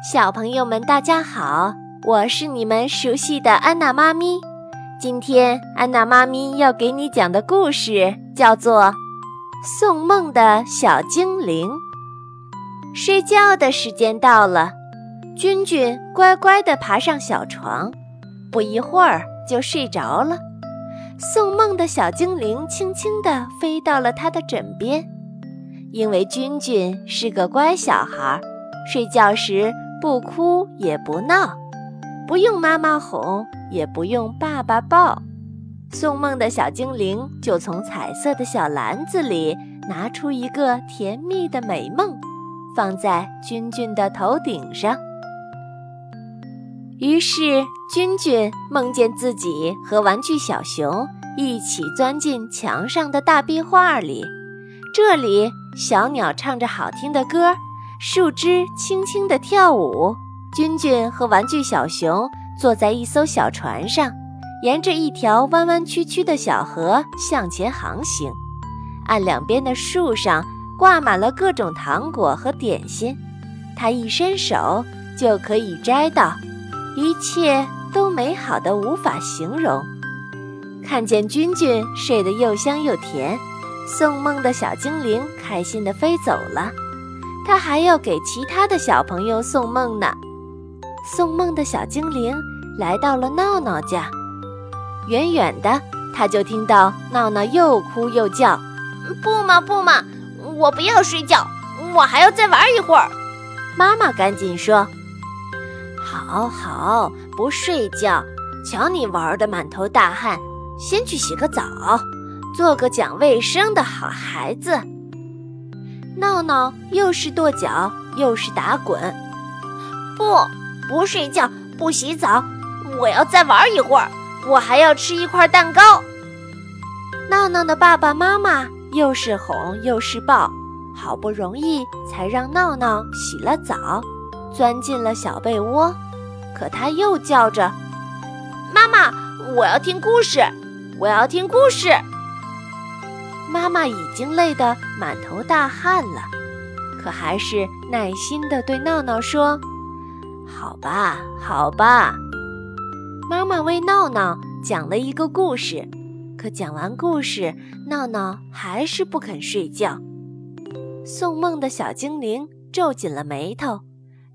小朋友们，大家好，我是你们熟悉的安娜妈咪。今天安娜妈咪要给你讲的故事叫做《送梦的小精灵》。睡觉的时间到了，君君乖乖地爬上小床，不一会儿就睡着了。送梦的小精灵轻轻地飞到了他的枕边，因为君君是个乖小孩，睡觉时。不哭也不闹，不用妈妈哄，也不用爸爸抱，送梦的小精灵就从彩色的小篮子里拿出一个甜蜜的美梦，放在君君的头顶上。于是君君梦见自己和玩具小熊一起钻进墙上的大壁画里，这里小鸟唱着好听的歌。树枝轻轻地跳舞，君君和玩具小熊坐在一艘小船上，沿着一条弯弯曲曲的小河向前航行。岸两边的树上挂满了各种糖果和点心，他一伸手就可以摘到，一切都美好的无法形容。看见君君睡得又香又甜，送梦的小精灵开心地飞走了。他还要给其他的小朋友送梦呢。送梦的小精灵来到了闹闹家，远远的他就听到闹闹又哭又叫：“不嘛不嘛，我不要睡觉，我还要再玩一会儿。”妈妈赶紧说：“好好，不睡觉，瞧你玩的满头大汗，先去洗个澡，做个讲卫生的好孩子。”闹闹又是跺脚又是打滚，不不睡觉不洗澡，我要再玩一会儿，我还要吃一块蛋糕。闹闹的爸爸妈妈又是哄又是抱，好不容易才让闹闹洗了澡，钻进了小被窝，可他又叫着：“妈妈，我要听故事，我要听故事。”妈妈已经累得满头大汗了，可还是耐心地对闹闹说：“好吧，好吧。”妈妈为闹闹讲了一个故事，可讲完故事，闹闹还是不肯睡觉。送梦的小精灵皱紧了眉头，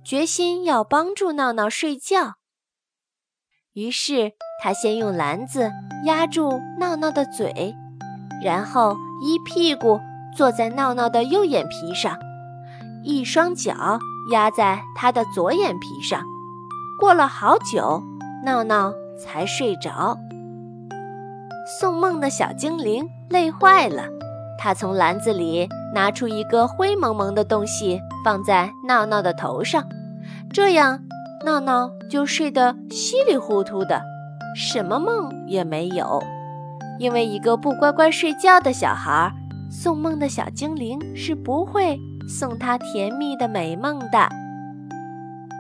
决心要帮助闹闹睡觉。于是他先用篮子压住闹闹的嘴。然后一屁股坐在闹闹的右眼皮上，一双脚压在他的左眼皮上。过了好久，闹闹才睡着。送梦的小精灵累坏了，他从篮子里拿出一个灰蒙蒙的东西，放在闹闹的头上，这样闹闹就睡得稀里糊涂的，什么梦也没有。因为一个不乖乖睡觉的小孩，送梦的小精灵是不会送他甜蜜的美梦的。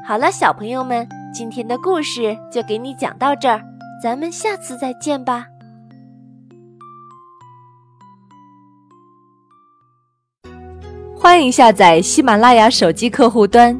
好了，小朋友们，今天的故事就给你讲到这儿，咱们下次再见吧。欢迎下载喜马拉雅手机客户端。